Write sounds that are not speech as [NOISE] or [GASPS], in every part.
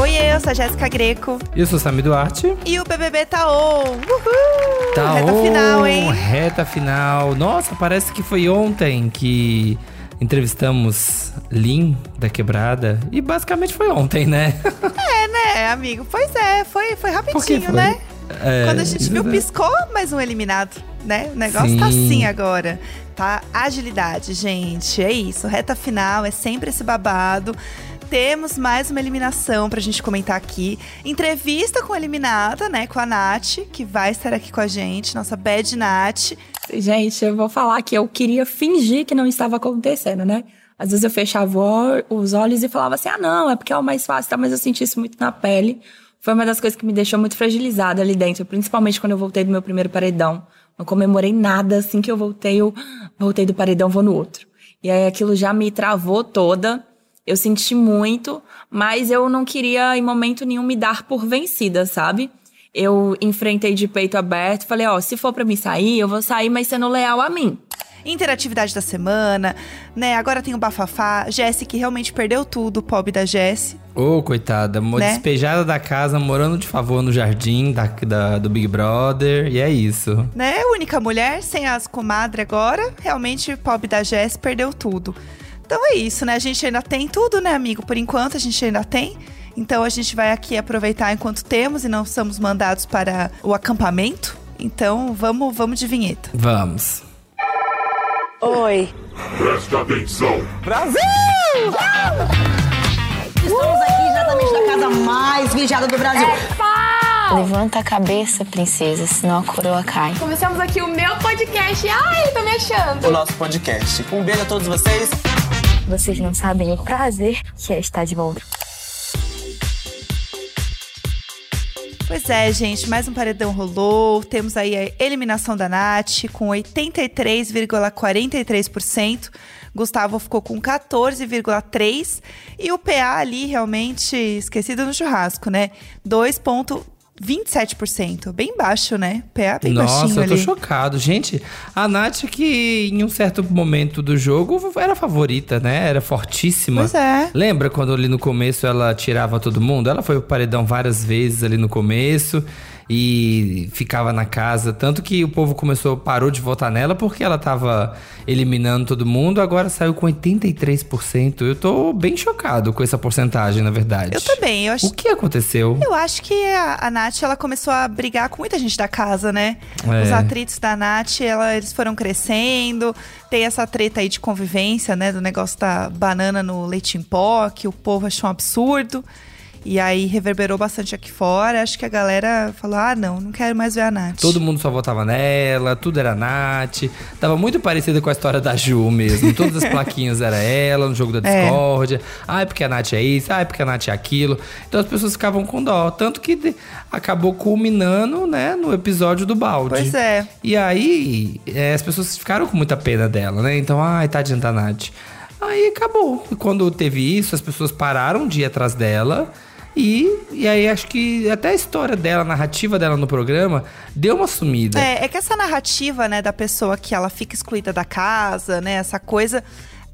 Oi, eu sou a Jéssica Greco. Eu sou o Sami Duarte. E o BBB tá on. Uhul! Tá Reta on, final, hein? Reta final. Nossa, parece que foi ontem que entrevistamos Lin da Quebrada. E basicamente foi ontem, né? [LAUGHS] É, né, amigo? Pois é, foi, foi rapidinho, foi? né? É, Quando a gente viu, isso- piscou, mais um eliminado, né? O negócio tá Sim. assim agora. Tá agilidade, gente. É isso. Reta final é sempre esse babado. Temos mais uma eliminação pra gente comentar aqui. Entrevista com a eliminada, né? Com a Nath, que vai estar aqui com a gente, nossa bad Nath. Gente, eu vou falar que eu queria fingir que não estava acontecendo, né? Às vezes eu fechava os olhos e falava assim: ah, não, é porque é o mais fácil, tá? Mas eu senti isso muito na pele. Foi uma das coisas que me deixou muito fragilizada ali dentro, principalmente quando eu voltei do meu primeiro paredão. Não comemorei nada, assim que eu voltei, eu voltei do paredão, vou no outro. E aí aquilo já me travou toda. Eu senti muito, mas eu não queria em momento nenhum me dar por vencida, sabe? Eu enfrentei de peito aberto, falei, ó, se for pra me sair, eu vou sair, mas sendo leal a mim. Interatividade da semana, né? Agora tem o Bafafá. Jessie, que realmente perdeu tudo, o pobre da Jessie. Ô, coitada, mo- Né? despejada da casa, morando de favor no jardim da, da- do Big Brother. E é isso. né? Única mulher, sem as comadres agora. Realmente, o pobre da Jess perdeu tudo. Então é isso, né? A gente ainda tem tudo, né, amigo? Por enquanto a gente ainda tem. Então a gente vai aqui aproveitar enquanto temos e não somos mandados para o acampamento. Então vamos, vamos de vinheta. Vamos. Oi. Presta atenção. Estamos aqui exatamente na casa mais vigiada do Brasil. Levanta a cabeça, princesa, senão a coroa cai. Começamos aqui o meu podcast. Ai, tô me achando. o nosso podcast. Um beijo a todos vocês. Vocês não sabem o prazer que é estar de volta. Pois é, gente, mais um paredão rolou. Temos aí a eliminação da Nath com 83,43%. Gustavo ficou com 14,3%. E o PA ali realmente esquecido no churrasco, né? 2,27%. Bem baixo, né? PA bem Nossa, baixinho eu tô ali. chocado. Gente, a Nath que em um certo momento do jogo era favorita, né? Era fortíssima. Pois é. Lembra quando ali no começo ela tirava todo mundo? Ela foi pro paredão várias vezes ali no começo e ficava na casa. Tanto que o povo começou, parou de votar nela porque ela tava eliminando todo mundo. Agora saiu com 83%. Eu tô bem chocado com essa porcentagem, na verdade. Eu também. Eu acho, O que aconteceu? eu acho que a, a Nath ela começou a brigar com muita gente da casa, né? É. Os atritos da Nath, ela- eles foram crescendo. Tem essa treta aí de convivência, né? Do negócio da banana no leite em pó, que o povo achou um absurdo. E aí reverberou bastante aqui fora. Acho que a galera falou: ah, não, não quero mais ver a Nath. Todo mundo só votava nela, tudo era Nath. Tava muito parecido com a história da Ju mesmo. Todas as [LAUGHS] plaquinhas era ela no jogo da É. discórdia. Ah, é porque a Nath é isso, ah, é porque a Nath é aquilo. Então as pessoas ficavam com dó. Tanto que acabou culminando, né, no episódio do balde. Pois é. E aí, é, as pessoas ficaram com muita pena dela, né? Então, ai, tadinha da Nath. Aí acabou. E quando teve isso, as pessoas pararam de ir atrás dela. E, e aí acho que até a história dela, a narrativa dela no programa, deu uma sumida. É, é que essa narrativa, né, da pessoa que ela fica excluída da casa, né, essa coisa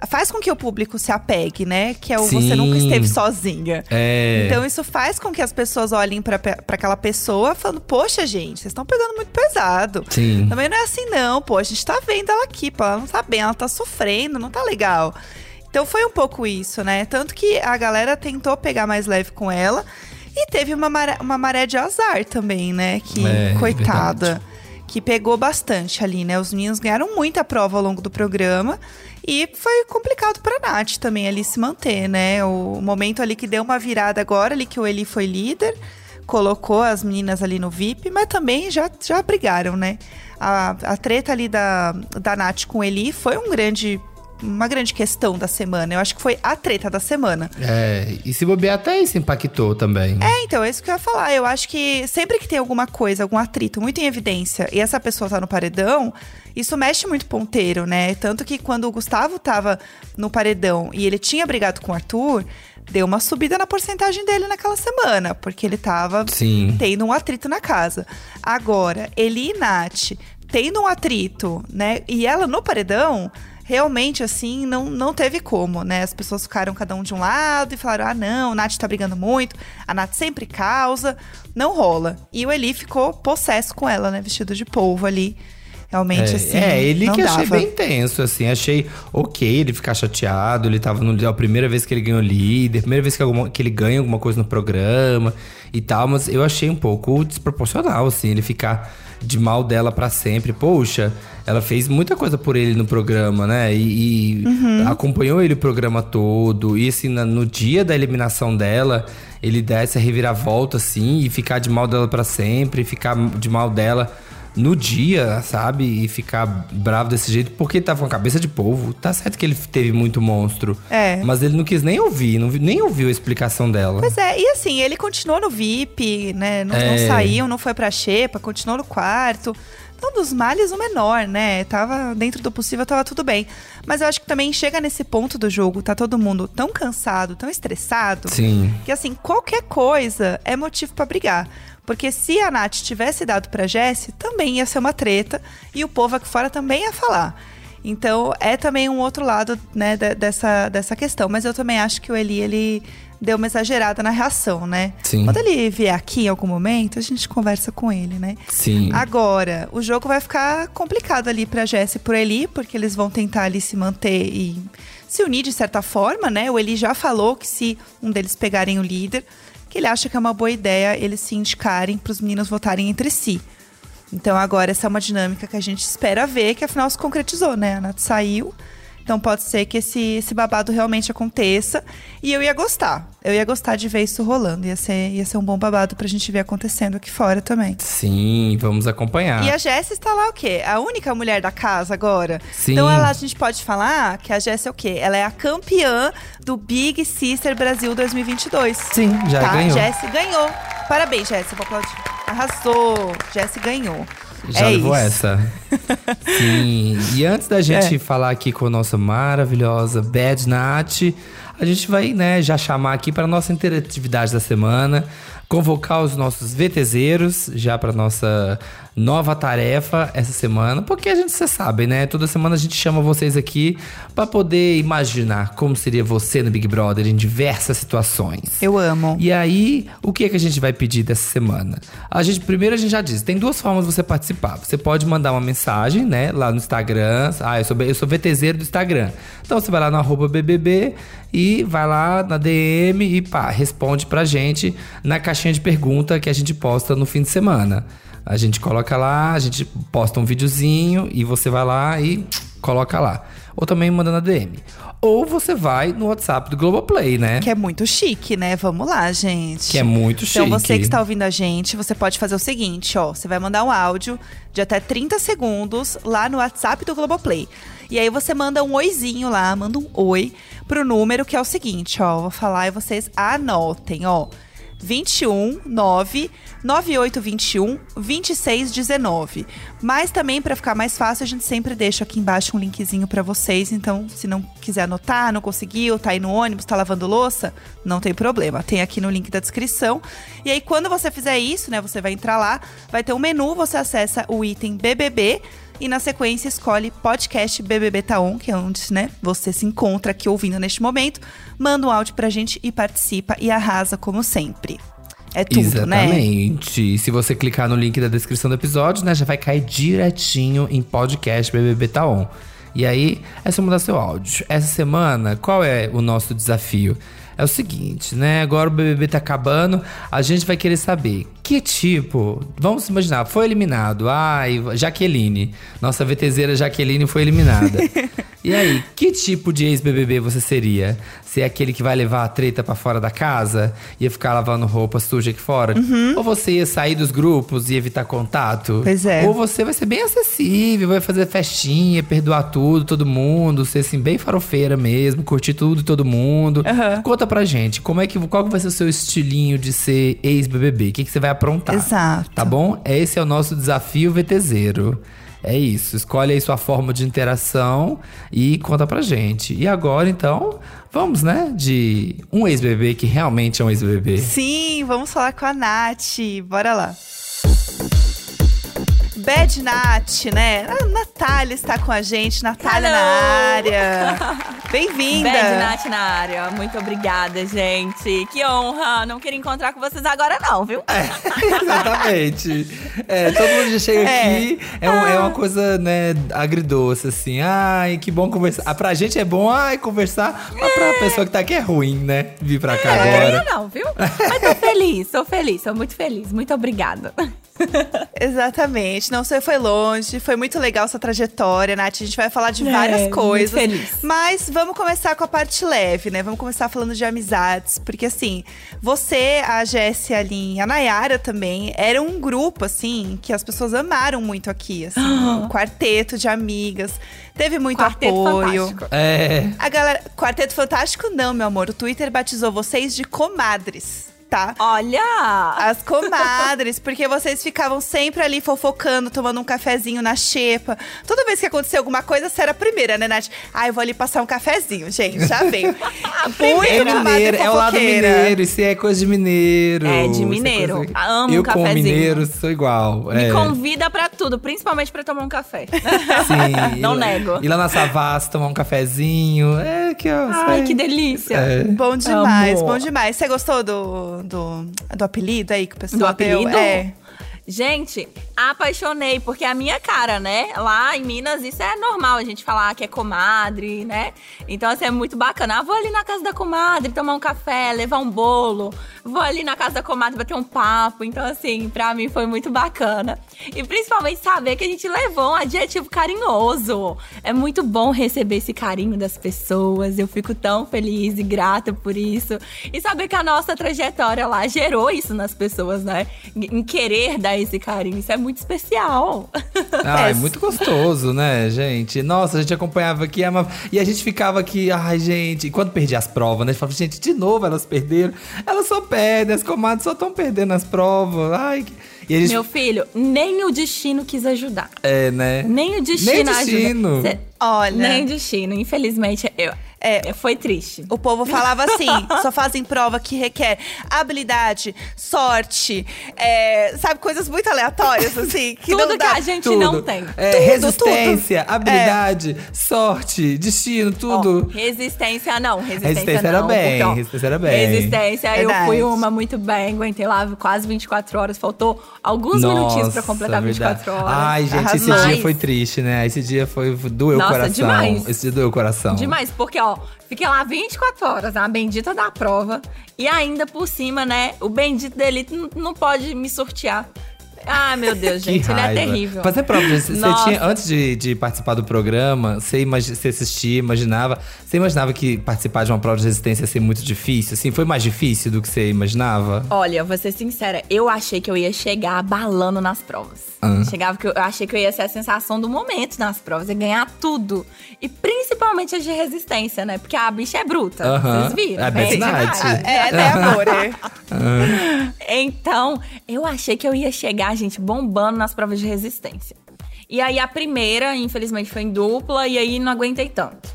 faz com que o público se apegue, né, que é o você Sim. nunca esteve sozinha. É. Então isso faz com que as pessoas olhem pra aquela pessoa falando: "Poxa, gente, vocês estão pegando muito pesado". Sim. Também não é assim não, pô, a gente tá vendo ela aqui, pô, ela não tá bem, ela tá sofrendo, não tá legal. Então foi um pouco isso, né? Tanto que a galera tentou pegar mais leve com ela e teve uma maré, uma maré de azar também, né? Que, É, coitada, verdade. que pegou bastante ali, né? Os meninos ganharam muita prova ao longo do programa e foi complicado pra Nath também ali se manter, né? O momento ali que deu uma virada agora, ali que o Eli foi líder, colocou as meninas ali no VIP, mas também já, já brigaram, né? A, a treta ali da, da Nath com o Eli foi um grande uma grande questão da semana. Eu acho que foi a treta da semana. É, e se bobear até isso impactou também. É, então, é isso que eu ia falar. Eu acho que sempre que tem alguma coisa, algum atrito muito em evidência e essa pessoa tá no paredão, isso mexe muito ponteiro, né? Tanto que quando o Gustavo tava no paredão e ele tinha brigado com o Arthur, deu uma subida na porcentagem dele naquela semana, porque ele tava Sim. tendo um atrito na casa. Agora, ele e Nath tendo um atrito, né? E ela no paredão, realmente, assim, não, não teve como, né? As pessoas ficaram cada um de um lado e falaram: ah, não, a Nath tá brigando muito, a Nath sempre causa, não rola. E o Eli ficou possesso com ela, né? Vestido de polvo ali. Realmente, é, assim. É, ele que dava. achei bem tenso, assim. Achei ok ele ficar chateado. Ele tava no. É a primeira vez que ele ganhou líder, primeira vez que, alguma, que ele ganha alguma coisa no programa e tal. Mas eu achei um pouco desproporcional, assim, ele ficar de mal dela pra sempre. Poxa, ela fez muita coisa por ele no programa, né? E, e Uhum. acompanhou ele o programa todo. E assim, na- no dia da eliminação dela, ele dá essa reviravolta, assim, e ficar de mal dela pra sempre, ficar de mal dela no dia, sabe? E ficar bravo desse jeito, porque ele tava com a cabeça de polvo. Tá certo que ele teve muito monstro. É. Mas ele não quis nem ouvir, não nem ouviu a explicação dela. Pois é, e assim, ele continuou no VIP, né? Não, não É. saiu, não foi pra xepa, continuou no quarto. Então, dos males, o menor, né? Tava dentro do possível, tava tudo bem. Mas eu acho que também chega nesse ponto do jogo, tá todo mundo tão cansado, tão estressado, Sim. que assim, qualquer coisa é motivo pra brigar. Porque se a Nath tivesse dado pra Jesse, também ia ser uma treta e o povo aqui fora também ia falar. Então, é também um outro lado, né, de- dessa, dessa questão. Mas eu também acho que o Eli, ele deu uma exagerada na reação, né? Sim. Quando ele vier aqui em algum momento, a gente conversa com ele, né? Sim. Agora, o jogo vai ficar complicado ali pra Jess e pro Eli, porque eles vão tentar ali se manter e se unir de certa forma, né? O Eli já falou que se um deles pegarem o líder, que ele acha que é uma boa ideia eles se indicarem pros meninos votarem entre si. Então agora essa é uma dinâmica que a gente espera ver, que afinal se concretizou, né? A Nath saiu. Então pode ser que esse, esse babado realmente aconteça. E eu ia gostar. Eu ia gostar de ver isso rolando. Ia ser, ia ser um bom babado pra gente ver acontecendo aqui fora também. Sim, vamos acompanhar. E a Jéssica está lá o quê? A única mulher da casa agora. Sim. Então ela, a gente pode falar que a Jéssica é o quê? Ela é a campeã do Big Sister Brasil 2022. Sim, já tá? ganhou. Jessie ganhou. Parabéns, Jéssica. Vou aplaudir. Arrasou. Jessie ganhou. Já é levou isso. essa. [LAUGHS] Sim. E antes da gente É. falar aqui com a nossa maravilhosa Bad Nat, a gente vai, né, já chamar aqui para nossa interatividade da semana, convocar os nossos VTZeros já para nossa nova tarefa essa semana, porque a gente, você sabe, né? Toda semana a gente chama vocês aqui para poder imaginar como seria você no Big Brother em diversas situações. Eu amo. E aí, o que é que a gente vai pedir dessa semana? A gente, primeiro a gente já disse, tem duas formas de você participar. Você pode mandar uma mensagem, né, lá no Instagram. Ah, eu sou, eu sou VTZero do Instagram. Então você vai lá no arroba BBB e vai lá na DM e pá, responde pra gente na caixinha de pergunta que a gente posta no fim de semana. A gente coloca lá, a gente posta um videozinho e você vai lá e coloca lá. Ou também manda na DM. Ou você vai no WhatsApp do Globoplay, né? Que é muito chique, né? Vamos lá, gente. Que é muito chique. Então, você que está ouvindo a gente, você pode fazer o seguinte, ó. Você vai mandar um áudio de até 30 segundos lá no WhatsApp do Globoplay. E aí você manda um oizinho lá, manda um oi pro número que é o seguinte, ó. Vou falar e vocês anotem, ó. 21 9 9821 2619. Mas também para ficar mais fácil, a gente sempre deixa aqui embaixo um linkzinho para vocês, então se não quiser anotar, não conseguiu, tá aí no ônibus, tá lavando louça, não tem problema. Tem aqui no link da descrição. E aí quando você fizer isso, né, você vai entrar lá, vai ter um menu, você acessa o item BBB e na sequência escolhe podcast BBB Taon, que é onde, né, você se encontra aqui ouvindo neste momento. Manda um áudio pra gente e participa e arrasa como sempre. É tudo, né? Exatamente. Se você clicar no link da descrição do episódio, né, já vai cair direitinho em podcast BBB Taon. E aí, é só mudar seu áudio. Essa semana, qual é o nosso desafio? É o seguinte, né? Agora o BBB tá acabando, a gente vai querer saber que tipo. Vamos imaginar, foi eliminado. Ai, Jaqueline. Nossa VTZera Jaqueline foi eliminada. [LAUGHS] e aí, que tipo de ex-BBB você seria? Ser aquele que vai levar a treta pra fora da casa? Ia ficar lavando roupa suja aqui fora? Ou você ia sair dos grupos e evitar contato? Pois é. Ou você vai ser bem acessível, vai fazer festinha, perdoar tudo, todo mundo, ser assim, bem farofeira mesmo, curtir tudo e todo mundo. Aham. Conta pra gente, como é que, qual vai ser o seu estilinho de ser ex-BBB? O que, que você vai aprontar? Exato. Tá bom? Esse é o nosso desafio VTZero. É isso. Escolhe aí sua forma de interação e conta pra gente. E agora, então, vamos, né? De um ex-BBB que realmente é um ex-BBB. Sim, vamos falar com a Nath. Bora lá. Bad Nat, né? A Natália está com a gente, Natália Hello. na área. [LAUGHS] Bem-vinda. Bad Nat na área. Muito obrigada, gente. Que honra. Não queria encontrar com vocês agora, não, viu? [LAUGHS] Exatamente. É, todo mundo já chega É. aqui, é, um- é uma coisa, né, agridoce, assim. Ai, que bom conversar. Ah, pra gente é bom, ai, conversar. Mas pra pessoa que tá aqui é ruim, né? Vir pra cá Não agora. queria não, viu? Mas tô feliz, tô feliz, tô muito feliz. Muito obrigada. [LAUGHS] Exatamente. Não, você foi longe, foi muito legal sua trajetória, Nath. A gente vai falar de É, várias muito coisas. feliz. Mas vamos começar com a parte leve, né? Vamos começar falando de amizades. Porque, assim, você, a Jéssica, a Lin, a Nayara também, era um grupo, assim, que as pessoas amaram muito aqui, assim. [GASPS] um quarteto de amigas. Teve muito Quarteto apoio. fantástico. É. A galera. Quarteto Fantástico, não, meu amor. O Twitter batizou vocês de comadres, tá? Olha! As comadres, porque vocês ficavam sempre ali fofocando, tomando um cafezinho na xepa. Toda vez que acontecia alguma coisa, você era a primeira, né, Nath? Ah, eu vou ali passar um cafezinho, gente, já veio. Muito [LAUGHS] É mineiro, é o lado mineiro, isso é coisa de mineiro. É, de mineiro. coisa- Amo Eu um como cafezinho. mineiro sou igual. Me é. convida pra tudo, principalmente pra tomar um café. [LAUGHS] Sim, [LAUGHS] Não ir- nego. Ir lá na Savassi, tomar um cafezinho. É, que ó. Ai, sei. que delícia. É. Bom demais, Amo. bom demais. Você gostou do, do, do apelido aí que o pessoal Do apelido? deu? É. Gente, apaixonei, porque a minha cara, né? Lá em Minas, isso é normal a gente falar que é comadre, né? Então, assim, é muito bacana. Ah, vou ali na casa da comadre tomar um café, levar um bolo. Vou ali na casa da comadre bater um papo. Então, assim, pra mim foi muito bacana. E principalmente saber que a gente levou um adjetivo carinhoso. É muito bom receber esse carinho das pessoas. Eu fico tão feliz e grata por isso. E saber que a nossa trajetória lá gerou isso nas pessoas, né? Em querer dar esse carinho. Isso é muito especial. Ah, é É. muito gostoso, né, gente? Nossa, a gente acompanhava aqui amava- e a gente ficava aqui, ai, gente, e quando perdia as provas, né? A gente falava, gente, de novo elas perderam. Elas só perdem, as comadres só estão perdendo as provas. Ai, que... Gente. Meu filho, nem o destino quis ajudar. É, né? Nem o destino, Nem destino. ajuda. Cê- Olha. Nem destino. Infelizmente, eu, É. foi triste. O povo falava [LAUGHS] assim: só fazem prova que requer habilidade, sorte, é, sabe, coisas muito aleatórias, assim. [LAUGHS] Que Tudo não que dá. a gente Tudo. não tem. É, Tudo, resistência, tudo. habilidade, sorte, destino, tudo. Ó, resistência não, resistência, Resistência era não. bem, porque, ó, resistência era bem. Resistência, eu Verdade. fui uma muito bem, aguentei lá quase 24 horas, faltou alguns minutinhos pra completar verdade. 24 horas. Ai, gente, esse Arrasou. dia foi triste, né? Esse dia foi doeu Nossa, o coração. demais. Esse doeu o coração. Demais, porque, ó, fiquei lá 24 horas, a bendita da prova. E ainda por cima, né, o bendito dele n- não pode me sortear. Ai, meu [LAUGHS] Deus, Que gente, ele é terrível. Fazer prova, de- você tinha, antes de, de participar do programa, você, imagi- você assistia, imaginava. Você imaginava que participar de uma prova de resistência ia ser muito difícil? Assim, foi mais difícil do que você imaginava? Olha, vou ser sincera, eu achei que eu ia chegar balando nas provas. Ah. Chegava que eu, eu achei que eu ia ser a sensação do momento nas provas, ia ganhar tudo. E principalmente as de resistência, né? Porque a bicha é bruta. Aham. Vocês viram? É né? Beth Knight. Demais. É, né, amor? É. [LAUGHS] Então, eu achei que eu ia chegar, gente, bombando nas provas de resistência. E aí a primeira, infelizmente, foi em dupla, e aí não aguentei tanto.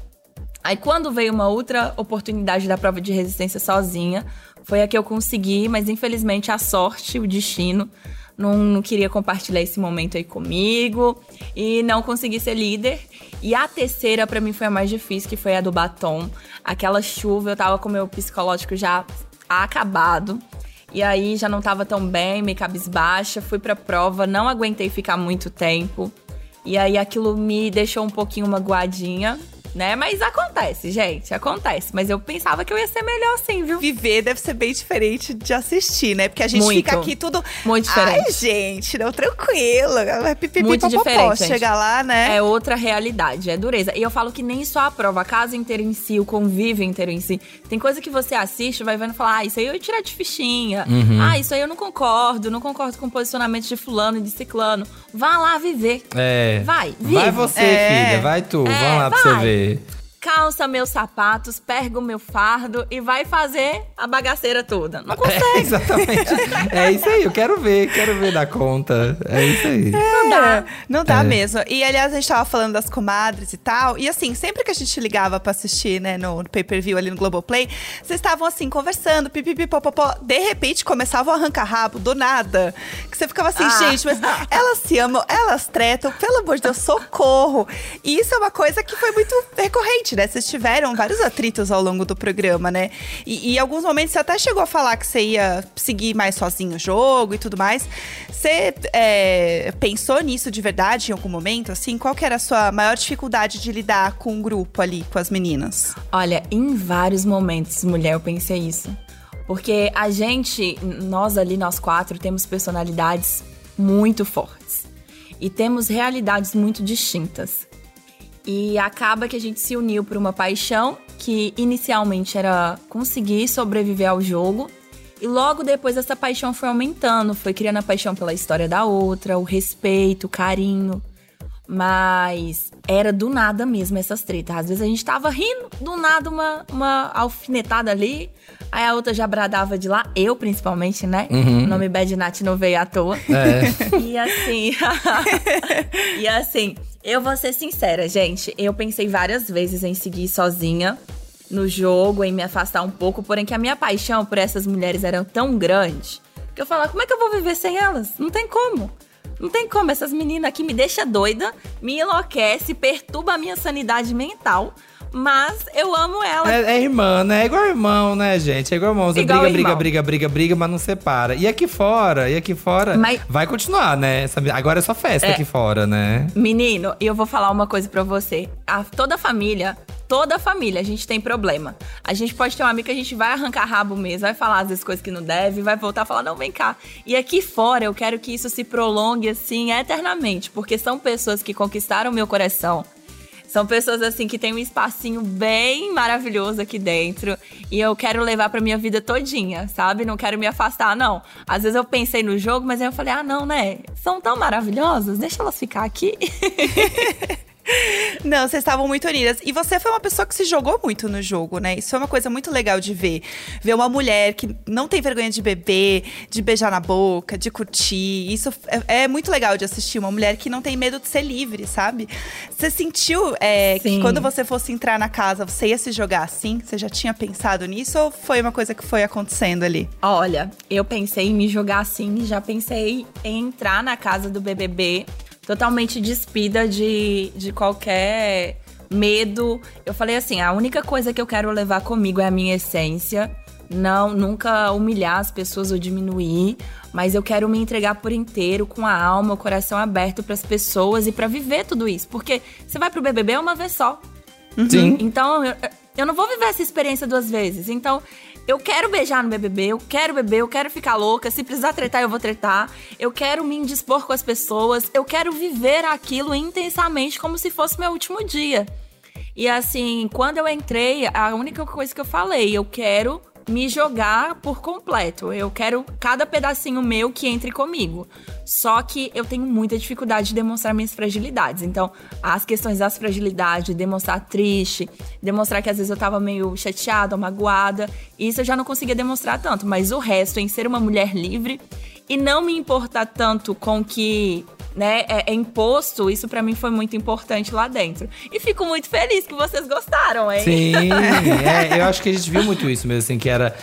Aí quando veio uma outra oportunidade da prova de resistência sozinha, foi a que eu consegui, mas infelizmente a sorte, o destino, não, não queria compartilhar esse momento aí comigo e não consegui ser líder. E a terceira pra mim foi a mais difícil, que foi a do batom. Aquela chuva, eu tava com meu psicológico já acabado. E aí já não tava tão bem, meio cabisbaixa, fui pra prova, não aguentei ficar muito tempo. E aí aquilo me deixou um pouquinho magoadinha, né? Mas acontece, gente, acontece. Mas eu pensava que eu ia ser melhor assim, viu? Viver deve ser bem diferente de assistir, né? Porque a gente Muito. fica aqui tudo. Muito diferente. Ai, gente, não, tranquilo. Vai pipipi, Muito popopó. diferente. Chegar lá, né? É outra realidade, é dureza. E eu falo que nem só a prova, a casa inteira em si, o convívio inteiro em si. Tem coisa que você assiste, vai vendo e fala, ah, isso aí eu ia tirar de fichinha. Uhum. Ah, isso aí eu não concordo, não concordo com o posicionamento de fulano e de ciclano. Vá lá viver. É. Vai, Vai vive. você, É. filha, vai tu. É, Vamos lá pra vai. você ver. de calça meus sapatos, pega o meu fardo e vai fazer a bagaceira toda. Não consegue. É, exatamente. é isso aí, eu quero ver, quero ver da conta. É isso aí. Não dá. Não dá é. mesmo. E aliás, a gente tava falando das comadres e tal. E assim, sempre que a gente ligava pra assistir, né, no, no pay-per-view ali no Globoplay, vocês estavam assim, conversando, pipipipopopó. De repente começavam a arrancar rabo do nada. Que você ficava assim, ah. gente, mas elas se amam, elas tretam, pelo amor de Deus, socorro. E isso é uma coisa que foi muito recorrente, né? Vocês tiveram vários atritos ao longo do programa, né? E, em alguns momentos você até chegou a falar que você ia seguir mais sozinho o jogo e tudo mais. Você é, pensou nisso de verdade em algum momento? Assim, qual que era a sua maior dificuldade de lidar com o grupo ali, com as meninas? Olha, em vários momentos, mulher, eu pensei isso. Porque a gente, nós ali, nós quatro, temos personalidades muito fortes. E temos realidades muito distintas. E acaba que a gente se uniu por uma paixão que inicialmente era conseguir sobreviver ao jogo. E logo depois essa paixão foi aumentando, foi criando a paixão pela história da outra, o respeito, o carinho. Mas era do nada mesmo essas tretas. Às vezes a gente tava rindo, do nada uma, uma alfinetada ali, aí a outra já bradava de lá, eu principalmente, né? Uhum. O nome Bad Nat não veio à toa. É. [LAUGHS] e assim. [LAUGHS] e assim, eu vou ser sincera, gente. Eu pensei várias vezes em seguir sozinha no jogo, em me afastar um pouco, porém que a minha paixão por essas mulheres era tão grande que eu falava, como é que eu vou viver sem elas? Não tem como. Não tem como, essas meninas aqui me deixam doida, me enlouquece, perturba a minha sanidade mental. Mas eu amo ela. É, é, irmã, né? É igual irmão, né, gente? É igual irmão. Você igual briga, irmão. briga, briga, briga, briga, mas não separa. E aqui fora, e aqui fora, mas... vai continuar, né? Agora é só festa é. aqui fora, né? Menino, e eu vou falar uma coisa pra você. A, toda a família toda a família a gente tem problema. A gente pode ter um amigo que a gente vai arrancar rabo mesmo, vai falar às vezes coisas que não deve, vai voltar a falar, não, vem cá. E aqui fora eu quero que isso se prolongue assim eternamente, porque são pessoas que conquistaram meu coração. São pessoas assim que tem um espacinho bem maravilhoso aqui dentro e eu quero levar para minha vida todinha, sabe? Não quero me afastar não. Às vezes eu pensei no jogo, mas aí eu falei: "Ah, não, né? São tão maravilhosas, deixa elas ficar aqui". [LAUGHS] Não, vocês estavam muito unidas. E você foi uma pessoa que se jogou muito no jogo, né? Isso é uma coisa muito legal de ver. Ver uma mulher que não tem vergonha de beber, de beijar na boca, de curtir. Isso é, é muito legal de assistir. Uma mulher que não tem medo de ser livre, sabe? Você sentiu é, que quando você fosse entrar na casa, você ia se jogar assim? Você já tinha pensado nisso ou foi uma coisa que foi acontecendo ali? Olha, eu pensei em me jogar assim, já pensei em entrar na casa do BBB totalmente despida de, de qualquer medo. Eu falei assim: a única coisa que eu quero levar comigo é a minha essência. Não, nunca humilhar as pessoas ou diminuir, mas eu quero me entregar por inteiro, com a alma, o coração aberto para as pessoas e para viver tudo isso. Porque você vai pro BBB uma vez só. Sim. Então, eu, eu não vou viver essa experiência duas vezes. Então, eu quero beijar no BBB, eu quero beber, eu quero ficar louca. Se precisar tretar, eu vou tretar. Eu quero me indispor com as pessoas. Eu quero viver aquilo intensamente como se fosse meu último dia. E assim, quando eu entrei, a única coisa que eu falei, eu quero me jogar por completo. Eu quero cada pedacinho meu que entre comigo. Só que eu tenho muita dificuldade de demonstrar minhas fragilidades. Então, as questões das fragilidades, demonstrar triste, demonstrar que às vezes eu tava meio chateada, magoada, isso eu já não conseguia demonstrar tanto. Mas o resto, em ser uma mulher livre e não me importar tanto com que né, é, é imposto, isso para mim foi muito importante lá dentro. E fico muito feliz que vocês gostaram, hein? Sim, [LAUGHS] é, eu acho que a gente viu muito isso mesmo, assim, que era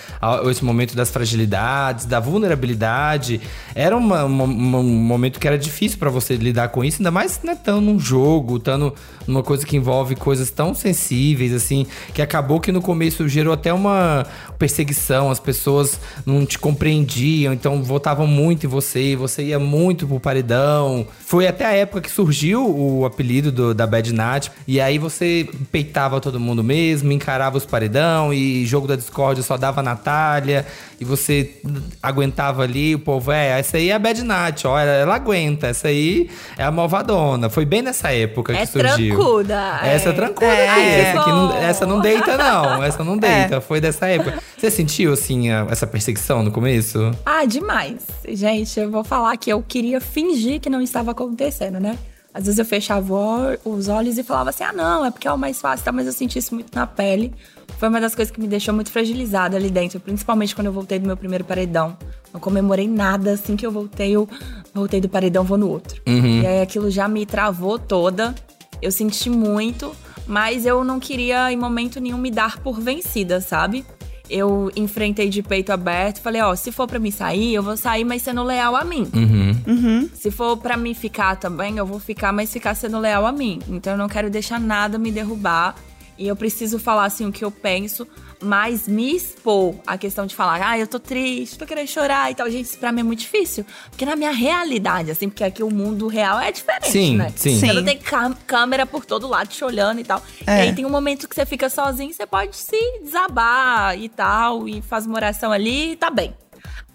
esse momento das fragilidades, da vulnerabilidade. Era uma, uma, um momento que era difícil para você lidar com isso, ainda mais né, estando num jogo, estando numa coisa que envolve coisas tão sensíveis, assim, que acabou que no começo gerou até uma perseguição, as pessoas não te compreendiam, então votavam muito em você, você ia muito pro paredão, foi até a época que surgiu o apelido do, da Bad Nat. E aí você peitava todo mundo mesmo, encarava os paredão e jogo da Discord só dava Natália. E você aguentava ali, o povo, é, essa aí é a Bad Nat, ó, ela, ela aguenta, essa aí é a malvadona. Foi bem nessa época é que surgiu. Trancuda. Essa é trancuda. É, é. Essa, não, essa não deita, não. Essa não deita. É. Foi dessa época. Você sentiu, assim, a, essa perseguição no começo? Ah, demais. Gente, eu vou falar que eu queria fingir que não estava acontecendo, né? Às vezes eu fechava os olhos e falava assim: ah, não, é porque é o mais fácil, tá? Mas eu senti isso muito na pele. Foi uma das coisas que me deixou muito fragilizada ali dentro, principalmente quando eu voltei do meu primeiro paredão. Não comemorei nada, assim que eu voltei, eu voltei do paredão, vou no outro. Uhum. E aí aquilo já me travou toda. Eu senti muito, mas eu não queria em momento nenhum me dar por vencida, sabe? Eu enfrentei de peito aberto, falei, ó, se for para me sair, eu vou sair, mas sendo leal a mim. Uhum. Se for para me ficar também, eu vou ficar, mas ficar sendo leal a mim. Então eu não quero deixar nada me derrubar. E eu preciso falar assim o que eu penso, mas me expor a questão de falar, ah, eu tô triste, tô querendo chorar e tal. Gente, isso pra mim é muito difícil. Porque na minha realidade, assim, porque aqui o mundo real é diferente, Sim, né? sim. Você Sim. não tem câmera por todo lado te olhando e tal. É. E aí tem um momento que você fica sozinho, você pode se desabar e tal, e faz uma oração ali e tá bem.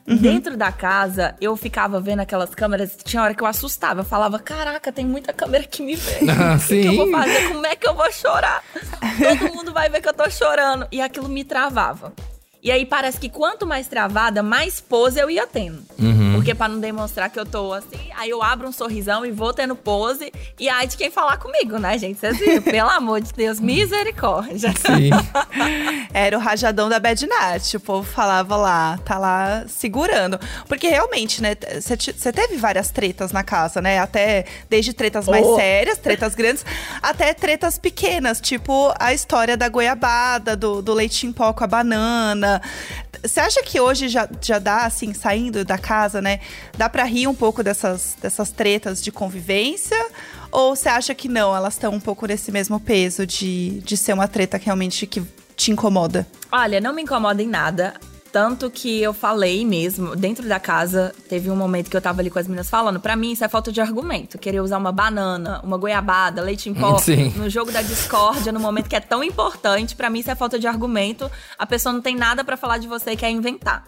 Dentro da casa, eu ficava vendo aquelas câmeras, tinha hora que eu assustava. Eu falava, caraca, tem muita câmera que me vê. [LAUGHS] Ah, O que, que eu vou fazer? Como é que eu vou chorar? [LAUGHS] Todo mundo vai ver que eu tô chorando. E aquilo me travava. E aí parece que quanto mais travada, mais pose eu ia tendo. Uhum. Porque pra não demonstrar que eu tô assim, aí eu abro um sorrisão e vou tendo pose. E aí de quem falar comigo, né, gente? Vocês viram? [LAUGHS] Pelo amor de Deus, misericórdia. Sim. [LAUGHS] Era o rajadão da Bad Nat. O povo falava lá, tá lá segurando. Porque realmente, né? Você teve várias tretas na casa, né? Até desde tretas mais Oh. sérias, tretas grandes, até tretas pequenas, tipo a história da goiabada, do, do leite em pó com a banana. Você acha que hoje já, já dá, assim, saindo da casa, né? Dá pra rir um pouco dessas, dessas tretas de convivência? Ou você acha que não? Elas estão um pouco nesse mesmo peso de, de ser uma treta que realmente que te incomoda? Olha, não me incomoda em nada. Tanto que eu falei mesmo, dentro da casa, teve um momento que eu tava ali com as meninas falando, pra mim isso é falta de argumento. Querer usar uma banana, uma goiabada, leite em pó [LAUGHS] Sim. no jogo da discórdia, no momento que é tão importante, pra mim isso é falta de argumento. A pessoa não tem nada pra falar de você e quer inventar.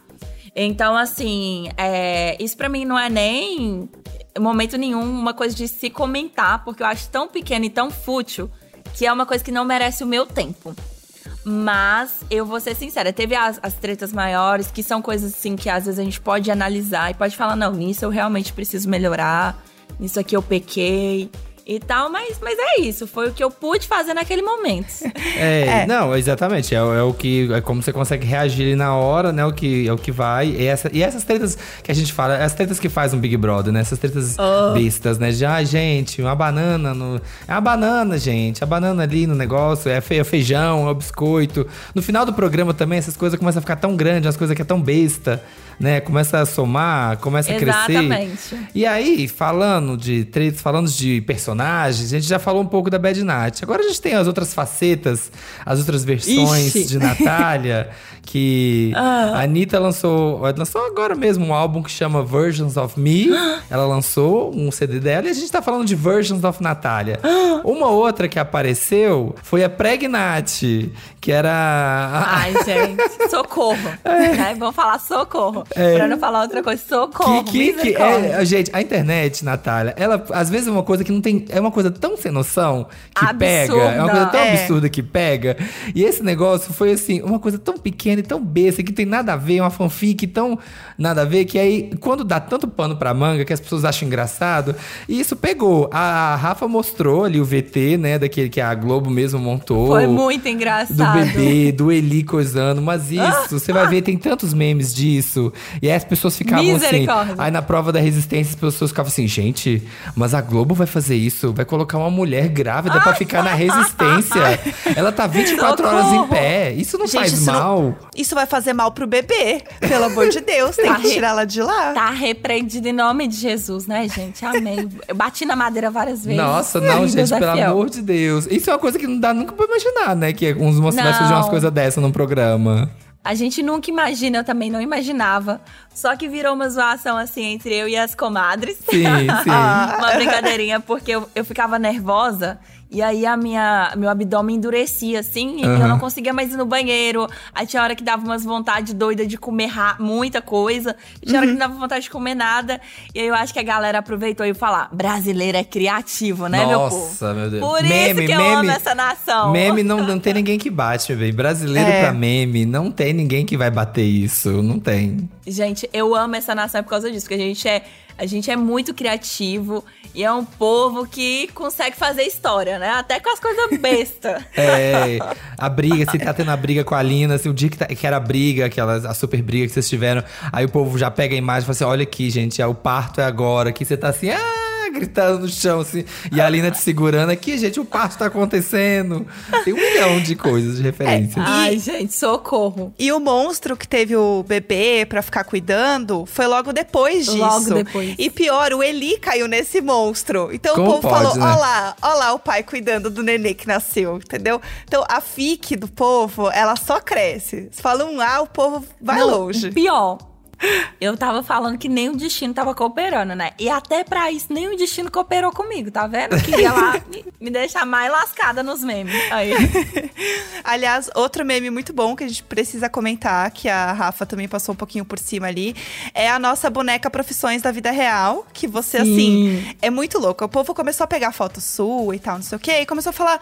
Então, assim, é, isso pra mim não é nem em momento nenhum uma coisa de se comentar, porque eu acho tão pequeno e tão fútil que é uma coisa que não merece o meu tempo. Mas eu vou ser sincera, teve as, as tretas maiores, que são coisas assim que às vezes a gente pode analisar e pode falar, não, nisso eu realmente preciso melhorar, nisso aqui eu pequei e tal, mas, mas é isso, foi o que eu pude fazer naquele momento. É, [LAUGHS] É. não, exatamente. É, o- é o que. É como você consegue reagir ali na hora, né? O que, é o que vai. E, essa, e essas tretas que a gente fala, as tretas que faz um Big Brother, né? Essas tretas bestas, né? De, ah, gente, uma banana no. É uma banana, gente. A banana ali no negócio, é é feijão, é o biscoito. No final do programa também, essas coisas começam a ficar tão grandes, as coisas que é tão besta, né? Começa a somar, começa a crescer. Exatamente. E aí, falando de tretas, falando de personagens, a gente já falou um pouco da Bad Night. Agora a gente tem as outras facetas, as outras versões Ixi. de Natália, [LAUGHS] que Ah. a Anitta lançou, lançou agora mesmo um álbum que chama Versions of Me. [GASPS] Ela lançou um CD dela e a gente tá falando de Versions of Natália. [GASPS] Uma outra que apareceu foi a Pregnat, que era. a- [LAUGHS] Ai, gente, socorro. Né? Vamos falar socorro. Pra não falar outra coisa, socorro. Que, que, que é, gente, a internet, Natália, ela às vezes é uma coisa que não tem. É uma coisa tão sem noção que Absurda. pega. É uma coisa tão É. absurda que pega. E esse negócio foi assim, uma coisa tão pequena e tão besta, que tem nada a ver, uma fanfic tão nada a ver, que aí, quando dá tanto pano pra manga, que as pessoas acham engraçado, e isso pegou. A Rafa mostrou ali o VT, né, daquele que a Globo mesmo montou. Foi muito Do engraçado. bebê, do Eli coisando, mas isso, você vai ver, tem tantos memes disso. E aí as pessoas ficavam assim. Aí na prova da resistência, as pessoas ficavam assim, gente, mas a Globo vai fazer isso, vai colocar uma mulher grávida pra ficar na [LAUGHS] resistência. Ela tá 24 horas em Socorro. pé. Isso não faz isso mal. Não, isso vai fazer mal pro bebê. Pelo amor de Deus, tem Tá que re- tirar ela de lá. Tá repreendido em nome de Jesus, né, gente? Amém. Eu bati na madeira várias vezes. Nossa, não, gente, Deus é pelo amor de Deus. Isso é uma coisa que não dá nunca pra imaginar, né? Que uns moços vai fazer umas Não. coisas dessa num programa. A gente nunca imagina, eu também não imaginava. Só que virou uma zoação assim entre eu e as comadres. Sim, sim. [LAUGHS] uma brincadeirinha, porque eu, eu ficava nervosa. E aí a minha, meu abdômen endurecia, assim, e eu Aham. não conseguia mais ir no banheiro. Aí tinha hora que dava umas vontade doida de comer muita coisa. Tinha hora que não dava vontade de comer nada. E aí eu acho que a galera aproveitou e falar: brasileiro é criativo, né, meu povo? Nossa, meu Deus. Por Meme, isso que eu meme. amo essa nação. Meme não, não tem ninguém que bate, meu bem. Brasileiro É. pra meme, não tem ninguém que vai bater isso. Não tem. Gente, eu amo essa nação por causa disso, porque a gente é A gente é muito criativo e é um povo que consegue fazer história, né? Até com as coisas besta. [LAUGHS] É, a briga, você tá tendo a briga com a Lina, assim, o dia que, tá- que era a briga, aquela, a super briga que vocês tiveram, aí o povo já pega a imagem e fala assim: olha aqui, gente, é, o parto é agora, que você tá assim, ah! Gritando no chão, assim, e a Lina te segurando aqui, gente, o parto tá acontecendo. Tem um milhão de coisas de referências. Ai, gente, socorro. E o monstro que teve o bebê pra ficar cuidando foi logo depois disso. Logo depois. E pior, o Eli caiu nesse monstro. Então Como o povo pode, falou: né? ó lá, ó lá o pai cuidando do nenê que nasceu, entendeu? Então a fique do povo, ela só cresce. Se fala um A, o povo vai Não, longe. Pior. Eu tava falando que nem o destino tava cooperando, né? E até pra isso, nem o destino cooperou comigo, tá vendo? Queria lá [LAUGHS] me, me deixar mais lascada nos memes. Aí. [LAUGHS] Aliás, outro meme muito bom que a gente precisa comentar, que a Rafa também passou um pouquinho por cima ali, é a nossa boneca Profissões da Vida Real, que você, assim, é muito louco. O povo começou a pegar foto sua e tal, não sei o quê, e começou a falar: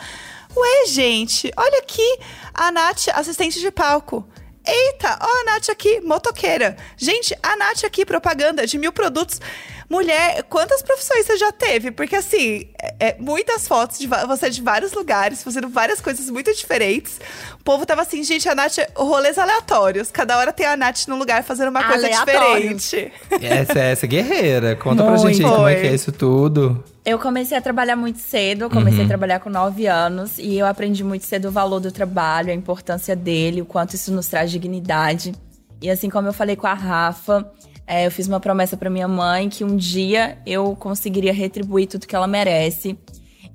Ué, gente, olha aqui, a Nath, assistente de palco. Eita, ó a Nath aqui, motoqueira. Gente, a Nath aqui, propaganda de mil produtos. Mulher, quantas profissões você já teve? Porque, assim, é, é muitas fotos de você de vários lugares, fazendo várias coisas muito diferentes. O povo tava assim, gente, a Nath, rolês aleatórios. Cada hora tem a Nath num lugar fazendo uma coisa Aleatório. diferente. Essa é essa guerreira. Conta pra gente aí Muito. como é que é isso tudo. Eu comecei a trabalhar muito cedo, comecei a trabalhar com 9 anos e eu aprendi muito cedo o valor do trabalho, a importância dele, o quanto isso nos traz dignidade. E assim como eu falei com a Rafa, é, eu fiz uma promessa pra minha mãe que um dia eu conseguiria retribuir tudo que ela merece.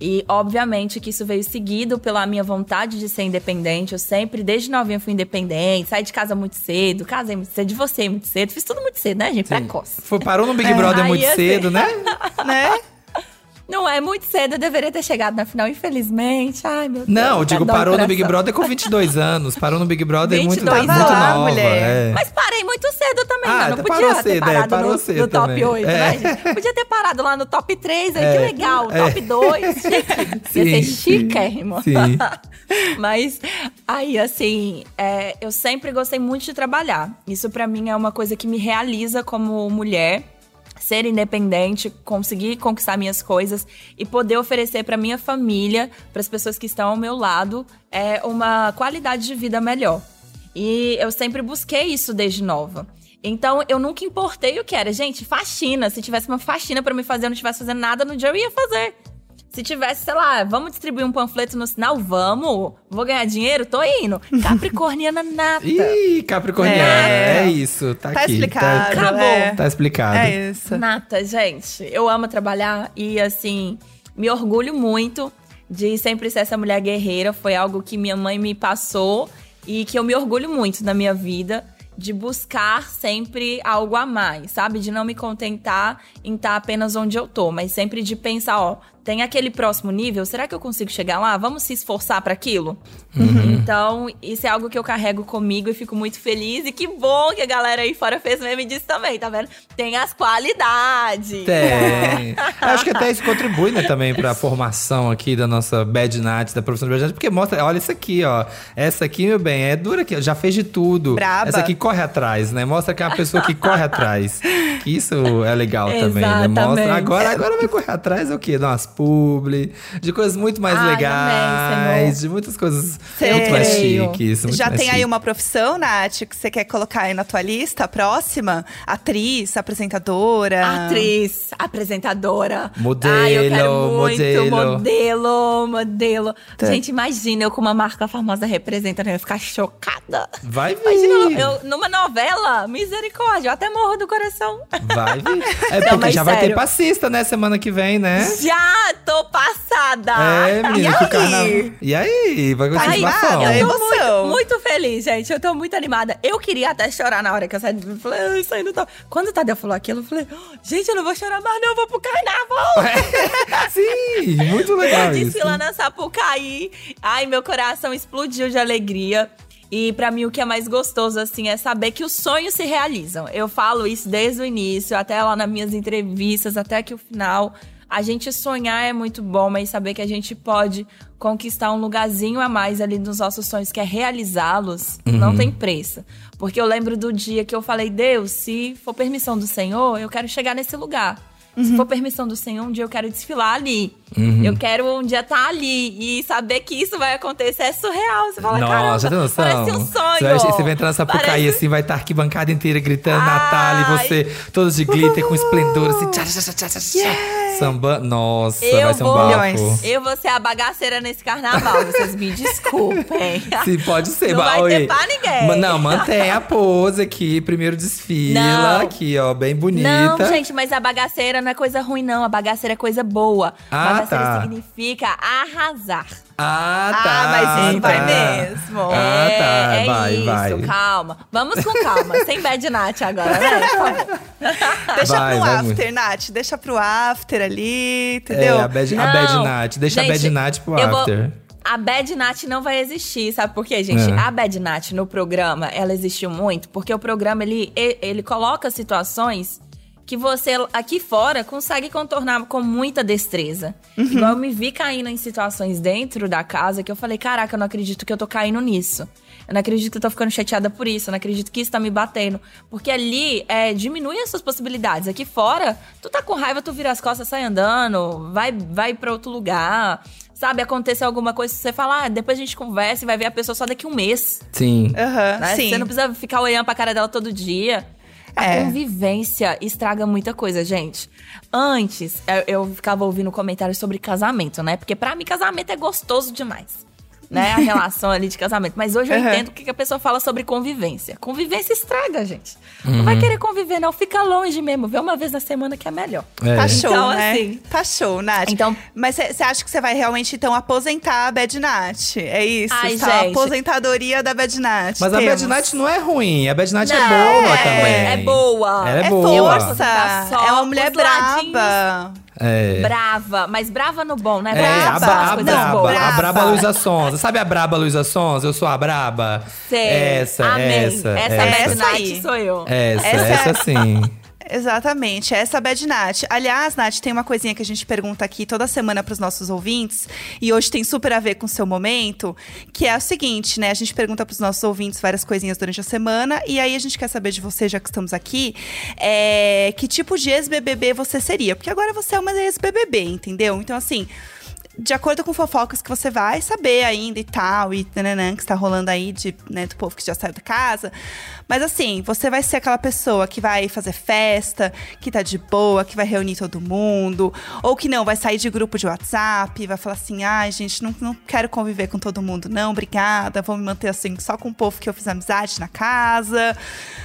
E obviamente que isso veio seguido pela minha vontade de ser independente. Eu sempre, desde novinha, fui independente, saí de casa muito cedo, casei muito cedo, divorciei muito cedo, fiz tudo muito cedo, né, gente? Precoce. Foi, parou no Big [LAUGHS] Brother Aí, muito assim, cedo, né? [LAUGHS] né? Não é muito cedo, eu deveria ter chegado na final, infelizmente. Ai, meu Deus. Não, eu digo, parou no. Big Brother com 22 [LAUGHS] anos. Parou no Big Brother muito, 22 muito anos. nova. mulher. é. Mas parei muito cedo também, Ah, não. Não então podia parou ter cedo, é, parado parou no, cedo no top também. 8, É. né, gente? Podia ter parado lá no top 3, aí É. que legal. É. Top 2, chique. [LAUGHS] Ia ser Sim. chiquérrimo. Sim. [LAUGHS] Mas aí, assim, é, eu sempre gostei muito de trabalhar. Isso pra mim é uma coisa que me realiza como mulher. Ser independente, conseguir conquistar minhas coisas e poder oferecer pra minha família, para as pessoas que estão ao meu lado, é uma qualidade de vida melhor. E eu sempre busquei isso desde nova. Então, eu nunca importei o que era. Gente, faxina. Se tivesse uma faxina pra me fazer, eu não estivesse fazendo nada no dia, eu ia fazer. Se tivesse, sei lá, vamos distribuir um panfleto no sinal? Vamos. Vou ganhar dinheiro? Tô indo. [LAUGHS] Capricorniana nata. Ih, Capricorniana, é, É. isso. Tá, Tá aqui. explicado. Tá, Acabou. É, tá explicado. é isso. Nata, gente. Eu amo trabalhar e, assim, me orgulho muito de sempre ser essa mulher guerreira. Foi algo que minha mãe me passou e que eu me orgulho muito na minha vida. De buscar sempre algo a mais, sabe? De não me contentar em estar apenas onde eu tô, mas sempre de pensar, ó, tem aquele próximo nível, será que eu consigo chegar lá? Vamos se esforçar para aquilo? Então, isso é algo que eu carrego comigo e fico muito feliz. E que bom que a galera aí fora fez meme disso também, tá vendo? Tem as qualidades. Tem. [LAUGHS] Acho que até isso contribui, né, também pra formação aqui da nossa Bad Night, da profissão de Bad Night, porque mostra, olha isso aqui, ó. Essa aqui, meu bem, é dura aqui, já fez de tudo. Braba. Essa aqui corre atrás, né? Mostra que é uma pessoa que corre atrás. [LAUGHS] Isso é legal também, né? Mostra. Agora, agora vai correr atrás é o quê? Umas publi, de coisas muito mais Ai, legais, amei, de muitas coisas Sei. muito mais chiques. muito Já mais tem aí chiques. uma profissão, Nath, que você quer colocar aí na tua lista próxima? Atriz, apresentadora. Atriz, apresentadora. Modelo, Ai, eu quero muito. modelo. Modelo, modelo. Tá. Gente, imagina eu com uma marca famosa representando, eu ia ficar chocada. Vai [LAUGHS] vir. Imagina eu numa novela, misericórdia, eu até morro do coração. Vai vir. É Não, porque mas já vai ter sério. passista, né? Semana que vem, né? Já tô passada. É, menina, e que aí? carnaval. E aí? Vai continuar. É Eu tô muito, muito feliz, gente. Eu tô muito animada. Eu queria até chorar na hora que eu saí. Eu falei, "Ai, isso aí não tá. Quando o Tadeu falou aquilo, eu falei, gente, eu não vou chorar mais, não, eu vou pro carnaval. [LAUGHS] Sim, muito legal Eu isso. desci lá na Sapucaí. Ai, meu coração explodiu de alegria. E pra mim o que é mais gostoso assim é saber que os sonhos se realizam. Eu falo isso desde o início, até lá nas minhas entrevistas, até aqui o final. A gente sonhar é muito bom, mas saber que a gente pode conquistar um lugarzinho a mais ali nos nossos sonhos, que é realizá-los, não tem preço. Porque eu lembro do dia que eu falei, Deus, se for permissão do Senhor, eu quero chegar nesse lugar. Se for permissão do Senhor, um dia eu quero desfilar ali. Eu quero um dia estar ali. E saber que isso vai acontecer é surreal. Você fala, Nossa, caramba, parece um sonho. Você vai, você vai entrar nessa Pucaí Parece- assim, vai estar a arquibancada inteira gritando Ai. Natal e você, todos de glitter, com esplendor, assim, tchá, tchá, tchá, tchá, tchá, samba. Nossa, Eu vai ser um vou, bafo. Eu vou ser a bagaceira nesse carnaval. Vocês me desculpem. [LAUGHS] Sim, pode ser. Não vai ter pra ninguém. Não, mantém a pose aqui. Primeiro desfila Não. aqui, ó, bem bonita. Não, gente, mas a bagaceira não é coisa ruim, não. A bagaceira é coisa boa. Ah, bagaceira tá. significa arrasar. Ah, tá. Ah, mas sim, vai tá. mesmo. Ah, é, tá. é vai, isso, vai. calma. Vamos com calma, [LAUGHS] sem bad night agora, né? Por favor. [LAUGHS] Deixa Vai, pro vai after, Nath. Deixa pro after ali, entendeu? É, a bad, a Não, bad night. Deixa gente, a bad night pro eu vou- after. A Bad Nat não vai existir, sabe por quê, gente? É. A Bad Nat no programa, ela existiu muito porque o programa, ele ele coloca situações que você, aqui fora, consegue contornar com muita destreza. Igual eu me vi caindo em situações dentro da casa que eu falei, caraca, eu não acredito que eu tô caindo nisso. Eu não acredito que eu tô ficando chateada por isso. Eu não acredito que isso tá me batendo. Porque ali é, diminui as suas possibilidades. Aqui fora, tu tá com raiva, tu vira as costas, sai andando, vai, vai pra outro lugar. Sabe, aconteceu alguma coisa, você fala, ah, depois a gente conversa e vai ver a pessoa só daqui a um mês. Sim. Aham, Né? sim. Você não precisa ficar olhando pra cara dela todo dia. A É. convivência estraga muita coisa, gente. Antes, eu, eu ficava ouvindo comentários sobre casamento, né? Porque pra mim, casamento é gostoso demais. Né? A relação ali de casamento. Mas hoje eu Uhum. entendo o que a pessoa fala sobre convivência. Convivência estraga, gente. Não Uhum. vai querer conviver, não. Fica longe mesmo. Vê uma vez na semana que é melhor. É. Tá show, Então, né? assim- Tá show, Nath. Então- Mas você acha que você vai realmente, então, aposentar a Bad Nath? É isso? Ai, tá? gente. aposentadoria da Bad Nath. Mas a Temos. Bad Night não é ruim. A Bad Night é Não, boa é- também. é boa. Ela é, É boa. força. Tá só É uma mulher braba. É. Brava, mas brava no bom, né? É, a, Brava, bra- a braba, boas. a braba Braba. Luísa Sonza. Sabe a braba Luísa Sonza? Eu sou a braba. Sei. Essa, Amei. essa, essa, essa. Bad Essa aí. sou eu. Essa, Essa essa, é- sim. Exatamente, essa é a Bad Nath. Aliás, Nath, tem uma coisinha que a gente pergunta aqui toda semana pros nossos ouvintes, e hoje tem super a ver com o seu momento, que é o seguinte, né? A gente pergunta pros nossos ouvintes várias coisinhas durante a semana, e aí a gente quer saber de você, já que estamos aqui, é, que tipo de ex-BBB você seria? Porque agora você é uma ex-BBB, entendeu? Então, assim. De acordo com fofocas que você vai saber ainda e tal, e nananã, que está rolando aí de, né, do povo que já saiu da casa. Mas assim, você vai ser aquela pessoa que vai fazer festa, que tá de boa, que vai reunir todo mundo, ou que não, vai sair de grupo de WhatsApp, vai falar assim: ai, gente, não, não quero conviver com todo mundo, não, obrigada, vou me manter assim, só com o povo que eu fiz amizade na casa.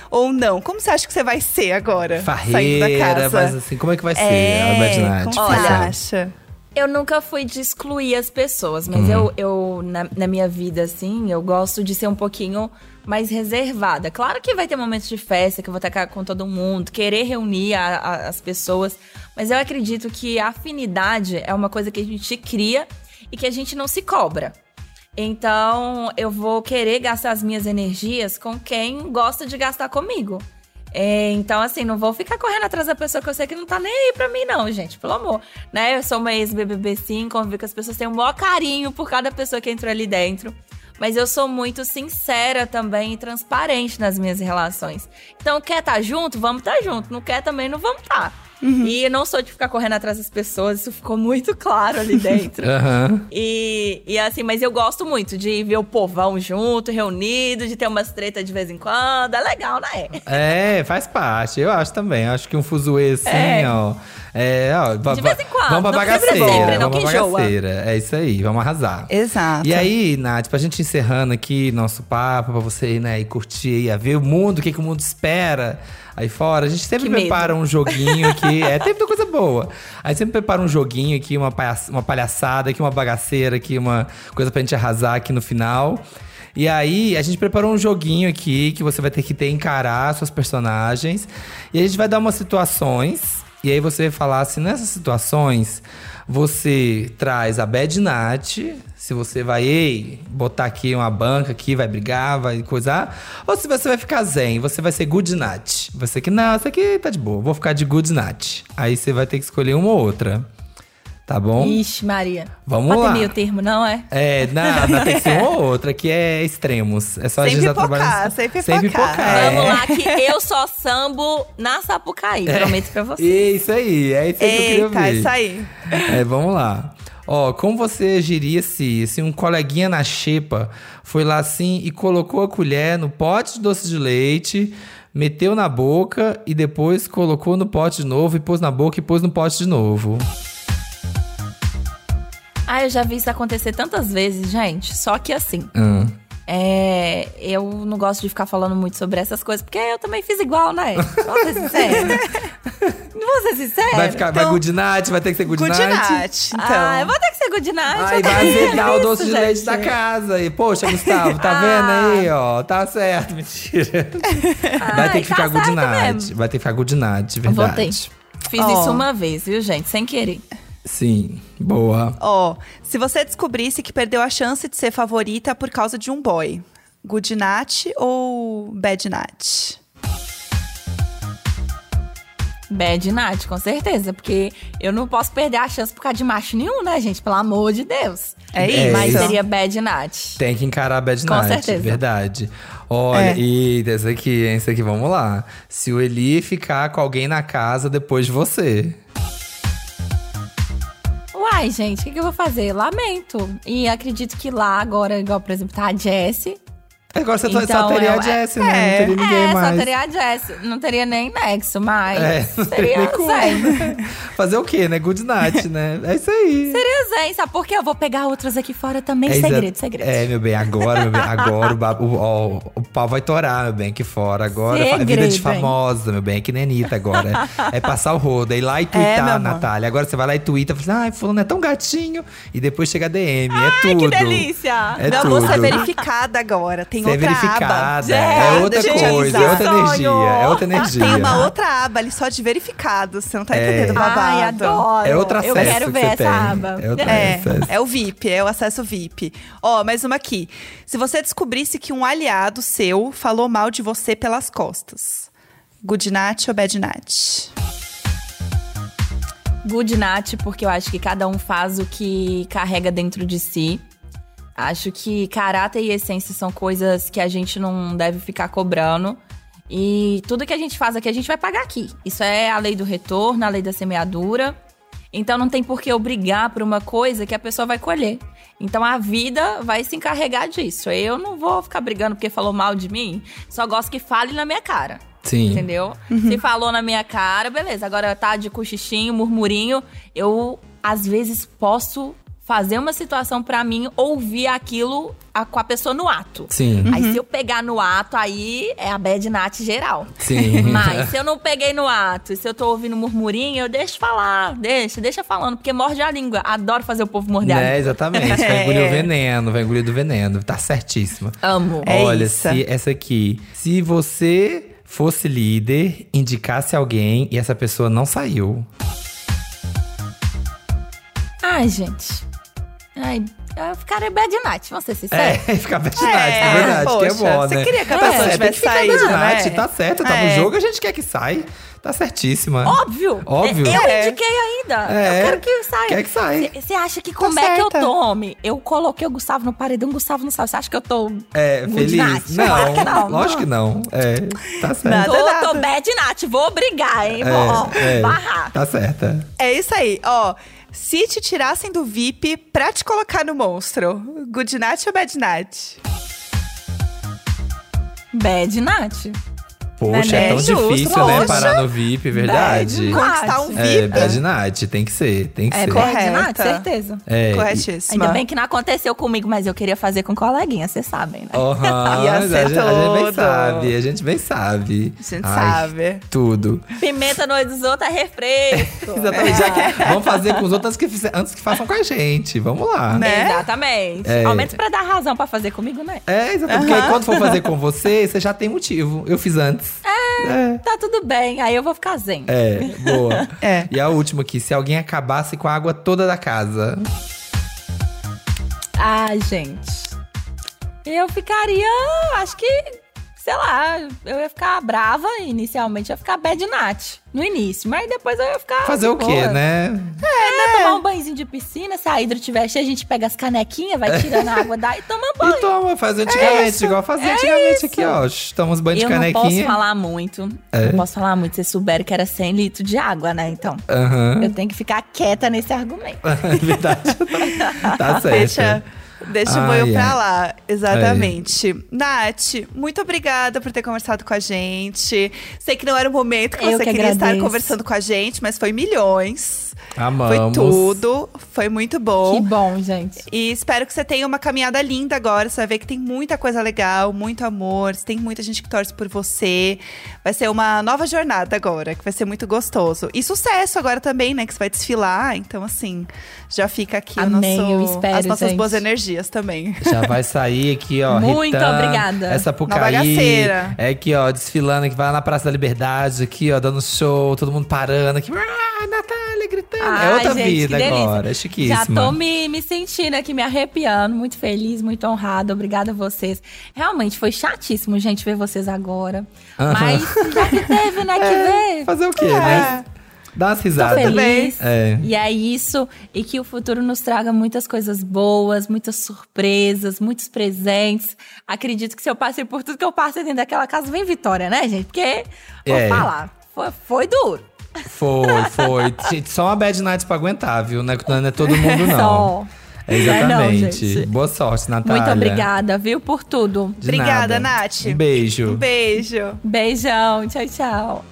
Ou não. Como você acha que você vai ser agora? saindo da Farreira, casa? mas assim, como é que vai ser é, a Bad Night? Como Olha, você acha? Eu nunca fui de excluir as pessoas, mas Uhum. eu, eu na, na minha vida, assim, eu gosto de ser um pouquinho mais reservada. Claro que vai ter momentos de festa que eu vou estar com todo mundo, querer reunir a- a- as pessoas, mas eu acredito que a afinidade é uma coisa que a gente cria e que a gente não se cobra. Então, eu vou querer gastar as minhas energias com quem gosta de gastar comigo. É, então, assim, não vou ficar correndo atrás da pessoa que eu sei que não tá nem aí pra mim, não, gente. Pelo amor. Né? Eu sou uma ex-BBB sim, convivo com as pessoas, tenho o maior carinho por cada pessoa que entrou ali dentro. Mas eu sou muito sincera também e transparente nas minhas relações. Então, quer tá junto? Vamos tá junto. Não quer também, não vamos tá. E eu não sou de ficar correndo atrás das pessoas, isso ficou muito claro ali dentro. [LAUGHS] Aham. E, e assim, mas eu gosto muito de ver o povão junto, reunido, de ter umas tretas de vez em quando. É legal, né? É, faz parte. Eu acho também. Acho que um fuzuê assim, É. ó. É, ó. De vez em quando, Vamos pra sempre bagaceira. sempre, não vamos pra enjoa. bagaceira. É isso aí, vamos arrasar. Exato. E aí, Nath, pra gente encerrando aqui nosso papo, pra você né, ir curtir, ir a ver o mundo, o que, que o mundo espera aí fora. A gente sempre Que medo. prepara um joguinho aqui. é, tem muita coisa boa. A gente sempre prepara um joguinho aqui, uma, palha- uma palhaçada aqui, uma bagaceira aqui, uma coisa pra gente arrasar aqui no final. E aí, a gente preparou um joguinho aqui que você vai ter que ter encarar suas personagens. E a gente vai dar umas situações. E aí você assim, nessas situações, você traz a Bad Nat, se você vai, ei, botar aqui uma banca aqui, vai brigar, vai coisar. Ou se você vai ficar zen, você vai ser Good Nat. Você que, não, isso aqui tá de boa, vou ficar de Good Nat. Aí você vai ter que escolher uma ou outra. Tá bom? Ixi, Maria. Vamos Pode lá. ter meio termo, não é? É, não, [LAUGHS] não tem que ser uma ou outra, que é extremos. É só a Sem gente já pipocar, trabalhando. sem Sem pipocar. pipocar. é. Vamos lá, que eu só sambo na Sapucaí, prometo pra [LAUGHS] você. Isso aí, é isso aí que eu Eita, queria ver. isso aí. É, vamos lá. Ó, como você agiria se, se um coleguinha na xepa foi lá assim e colocou a colher no pote de doce de leite, meteu na boca e depois colocou no pote de novo e pôs na boca e pôs no pote de novo? Ah, eu já vi isso acontecer tantas vezes, gente. Só que assim, Hum. é, eu não gosto de ficar falando muito sobre essas coisas, porque eu também fiz igual, né? Vou ser sincera. não [LAUGHS] vou ser sincera. Vai ficar, vai good night, vai ter que ser good, Good night. night, então. Ah, eu vou ter que ser good night. Vai azedar o doce de leite da casa. E, poxa, Gustavo, tá [LAUGHS] Ah. vendo aí, ó? Tá certo, mentira. Vai ter Ai, que tá ficar good certo night. mesmo. Vai ter que ficar good night, Vou verdade. ter. Fiz Ó. isso uma vez, viu, gente? Sem querer. Sim, boa. Ó, se você descobrisse que perdeu a chance de ser favorita por causa de um boy, good night ou bad night? Bad night, com certeza. Porque eu não posso perder a chance por causa de macho nenhum, né, gente? Pelo amor de Deus. É É isso. Mas isso. seria bad night. Tem que encarar a bad Com night, certeza. verdade. Olha, É. e esse aqui, hein? Esse aqui, vamos lá. Se o Eli ficar com alguém na casa depois de você. Uai, gente, o que, que eu vou fazer? Lamento. E acredito que lá agora, igual, por exemplo, tá a Jessie. Agora você só- só Então, teria eu- a Jess, né? é, Não teria ninguém é, mais. só teria a Jessie. Não teria nem nexo, mas É, teria seria zen. Fazer o quê, né? Good night, [LAUGHS] né? É isso aí. Seria zen, sabe? Porque eu vou pegar outras aqui fora também. É segredo, segredo. É, meu bem, agora, meu bem, agora o, o, ó, o pau vai torar, meu bem, aqui fora. Agora é vida Segredo, de hein? famosa, meu bem, é que nem Anitta agora. É, é passar o rodo, é ir lá e [LAUGHS] meu twittar, amor. Natália. Agora você vai lá e twitta, fala assim, ai, fulano é tão gatinho. E depois chega a DM, é Ai, tudo. que delícia! É Não, tudo. você é verificada agora. Tem É outra verificada, aba. é outra deixa eu te coisa, é outra energia, é outra energia. Tem uma outra aba ali só de verificados. Você não tá É. entendendo o babado. Ai, adoro. É outro Eu acesso quero que ver você essa tem. aba. É outro É, acesso. é o VIP, é o acesso VIP. Ó, mais uma aqui. Se você descobrisse que um aliado seu falou mal de você pelas costas, good night ou bad night? Good night, porque eu acho que cada um faz o que carrega dentro de si. Acho que caráter e essência são coisas que a gente não deve ficar cobrando. E tudo que a gente faz aqui, a gente vai pagar aqui. Isso é a lei do retorno, a lei da semeadura. Então não tem por que eu brigar por uma coisa que a pessoa vai colher. Então a vida vai se encarregar disso. Eu não vou ficar brigando porque falou mal de mim. Só gosto que fale na minha cara. Sim. Entendeu? Se falou na minha cara, beleza. Agora tá de cochichinho, murmurinho. Eu, às vezes, posso fazer uma situação pra mim ouvir aquilo a- com a pessoa no ato. Sim. Aí se eu pegar no ato, aí é a bad nat geral. Sim. [LAUGHS] Mas se eu não peguei no ato, se eu tô ouvindo murmurinho, eu deixo falar. Deixa, deixa falando, porque morde a língua. Adoro fazer o povo morder a Né, língua. exatamente. Vai [LAUGHS] engolir o veneno, vai engolir do veneno. Tá certíssima. Amo. É Olha, isso. se essa aqui. Se você fosse líder, indicasse alguém e essa pessoa não saiu. Ai, gente. Ai, eu ficaria bad night, vamos ser sinceros. É, [LAUGHS] ficar bad É, night, na verdade, que é poxa, bom, você né? queria que a Tá pessoa certo, tivesse tem que ficar saído, bad night, né? Tá certo, tá É. no jogo, a gente quer que sai. Tá certíssima. Óbvio. Óbvio. Eu É. indiquei ainda. É. Eu quero que saia. Quer que saia. Você acha que Tá como é que eu homem? Eu coloquei o Gustavo no paredão, o Gustavo não sabe. Você acha que eu tô É, feliz? night? Não, Claro que não. lógico que não. É, tá certo. Nada. Tô, nada. tô bad night, vou brigar, hein? Vou É, é, barrar. tá certa. É isso aí, ó. Se te tirassem do VIP pra te colocar no monstro, good night ou bad night? Bad night. Poxa, Né, é tão né? Justo, difícil, né? poxa. Parar no VIP, verdade. Bad Conquistar um VIP. É, bad night, tem que ser, tem que É ser. correto. bad night, Correta. certeza. É, Corretíssima. Ainda bem que não aconteceu comigo, mas eu queria fazer com coleguinha, vocês sabem, né? Aham, Ia [LAUGHS] a, gente, a gente bem sabe, a gente bem sabe. A gente Ai, sabe. Tudo. Pimenta no olho dos outros é refresco. [LAUGHS] Exatamente. Já que- vamos fazer com os outros que, antes que façam com a gente. Vamos lá. Né? Exatamente. É. Ao menos pra dar razão pra fazer comigo, né? É, exatamente. Porque aí quando for fazer com você, você já tem motivo. Eu fiz antes. É. Tá tudo bem, aí eu vou ficar zen. É, boa. [LAUGHS] É. E a última aqui, se alguém acabasse com a água toda da casa. Ai, gente. Eu ficaria, acho que sei lá, eu ia ficar brava inicialmente, eu ia ficar bad nat no início, mas depois eu ia ficar. Fazer o quê, boa. né? É, tomar um banhozinho de piscina, se a hidro tiver cheia, a gente pega as canequinhas, vai tirando a água daí e toma [LAUGHS] banho. E toma, faz antigamente, isso, igual fazia é antigamente isso. aqui, ó. Estamos banho de eu não posso canequinha. falar muito. É. Não posso falar muito. Vocês souberam que era 100 litros de água, né? Então, Aham. eu tenho que ficar quieta nesse argumento. [LAUGHS] É verdade. [LAUGHS] tá certo. Deixa, deixa o banho ai. pra lá. Exatamente. Nath, muito obrigada por ter conversado com a gente. Sei que não era o momento que Eu você que queria estar agradeço. conversando com a gente, mas foi milhões. Amamos. Foi tudo. Foi muito bom. Que bom, gente. E espero que você tenha uma caminhada linda agora. Você vai ver que tem muita coisa legal, muito amor. Tem muita gente que torce por você. Vai ser uma nova jornada agora, que vai ser muito gostoso. E sucesso agora também, né? Que você vai desfilar. Então, assim, já fica aqui Amém, o nosso, eu espero, as nossas gente. boas energias também. Já vai sair aqui, ó. Muito Ritã, obrigada. Essa Pucaí. É aqui, ó, desfilando aqui, vai lá na Praça da Liberdade, aqui, ó, dando show, todo mundo parando aqui. Ah, Natália gritando. é Ai, outra gente, vida agora, é chiquíssima. Já tô me, me sentindo aqui, me arrepiando, muito feliz, muito honrada. Obrigada a vocês. Realmente foi chatíssimo, gente, ver vocês agora. Aham. Mas já que teve, né, que [LAUGHS] ver. Fazer o quê, É. né? Dá umas risadas. feliz. É. E é isso. E que o futuro nos traga muitas coisas boas, muitas surpresas, muitos presentes. Acredito que se eu passei por tudo que eu passei dentro daquela casa, vem vitória, né, gente? Porque, vou É. falar, foi, foi duro. Foi, foi. Só uma bad night pra aguentar, viu? Não é, não é todo mundo, não. [LAUGHS] Só. É, Não é não, exatamente. gente. Boa sorte, Natália. Muito obrigada, viu, por tudo. De Obrigada, nada. Nath. Um beijo. Um beijo. Beijão, tchau, tchau.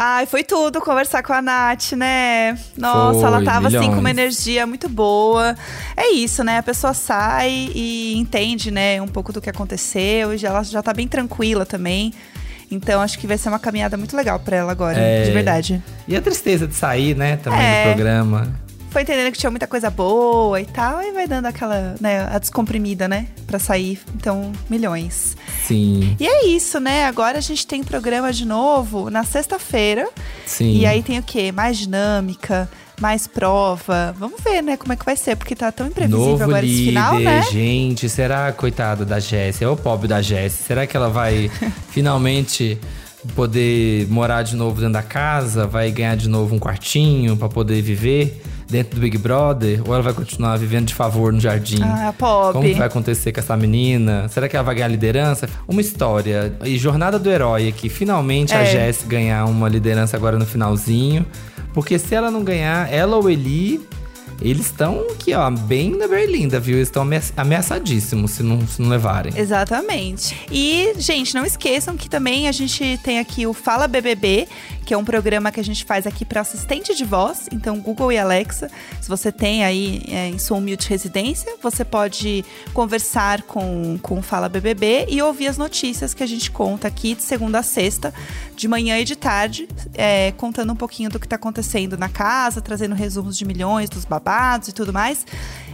Ai, foi tudo conversar com a Nath, né? Nossa, ela Foi, tava assim com uma milhões. energia muito boa. É isso, né? A pessoa sai e entende, né, um pouco do que aconteceu e já, ela já tá bem tranquila também. Então acho que vai ser uma caminhada muito legal pra ela agora, É. de verdade. E a tristeza de sair, né, também É. do programa. Foi entendendo que tinha muita coisa boa e tal, e vai dando aquela, né, a descomprimida, né, Pra sair. Então, milhões. Sim, E é isso, né? Agora a gente tem programa de novo na sexta-feira. sim. E aí tem o quê? Mais dinâmica, mais prova. Vamos ver, né, como é que vai ser, porque tá tão imprevisível Novo agora líder, esse final, né? gente, será, coitada da Jessie, é o pobre da Jessie, será que ela vai [LAUGHS] finalmente poder morar de novo dentro da casa? Vai ganhar de novo um quartinho pra poder viver dentro do Big Brother? Ou ela vai continuar vivendo de favor no jardim? Ah, pobre. Como que vai acontecer com essa menina? Será que ela vai ganhar liderança? Uma história. E jornada do herói aqui. Finalmente a É. Jess ganhar uma liderança agora no finalzinho. Porque se ela não ganhar, ela ou Eli, eles estão aqui, ó, bem na berlinda, viu? Eles estão ameaç- ameaçadíssimos se não, se não levarem. Exatamente. E, gente, não esqueçam que também a gente tem aqui o Fala BBB, que é um programa que a gente faz aqui para assistente de voz. Então, Google e Alexa, se você tem aí é, em sua humilde residência, você pode conversar com, com o Fala BBB e ouvir as notícias que a gente conta aqui de segunda a sexta, de manhã e de tarde, é, contando um pouquinho do que está acontecendo na casa, trazendo resumos de milhões, dos babados e tudo mais.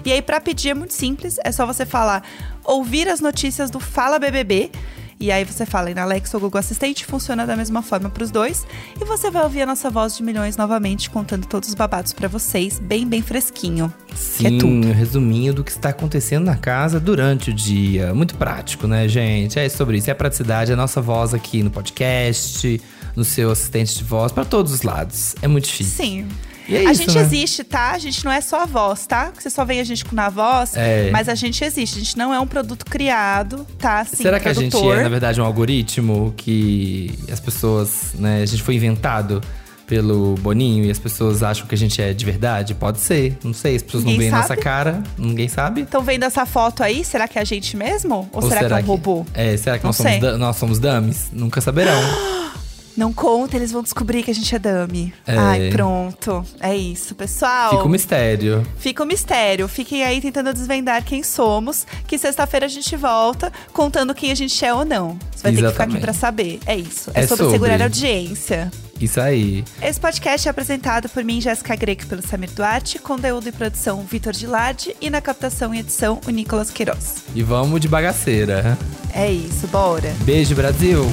E aí, para pedir é muito simples, é só você falar ouvir as notícias do Fala BBB. E aí você fala na Alexa ou Google Assistente, funciona da mesma forma para os dois. E você vai ouvir a nossa voz de milhões novamente, contando todos os babados para vocês, bem, bem fresquinho. que Sim, é um resuminho do que está acontecendo na casa durante o dia. Muito prático, né, gente? É sobre isso. É a praticidade, é a nossa voz aqui no podcast, no seu assistente de voz, para todos os lados. É muito difícil. Sim. É a isso, gente né? existe, tá? A gente não é só a voz, tá? Que você só vê a gente com na voz, É. mas a gente existe. A gente não é um produto criado, tá? Assim, Será que a gente é, na verdade, um algoritmo que as pessoas, né, a gente foi inventado pelo Boninho e as pessoas acham que a gente é de verdade? Pode ser, não sei, as pessoas não Ninguém veem nossa sabe. cara, ninguém sabe. Estão vendo essa foto aí? Será que é a gente mesmo? Ou, será, que é um robô? É, será que Não nós somos, sei. nós somos dummies? Nunca saberão. [GASPS] Não conta, eles vão descobrir que a gente é dummy. É. Ai, pronto. É isso, pessoal. Fica um mistério. Fica o mistério. Fiquem aí tentando desvendar quem somos. Que sexta-feira a gente volta contando quem a gente é ou não. Você vai ter que ficar aqui Exatamente. pra saber. É isso. É, É sobre, sobre. segurar a audiência. Isso aí. Esse podcast é apresentado por mim, Jéssica Greco, pelo Samir Duarte, conteúdo e produção Vitor Gilardi e na captação e edição o Nicolas Queiroz. E vamos de bagaceira. É isso, bora. Beijo, Brasil!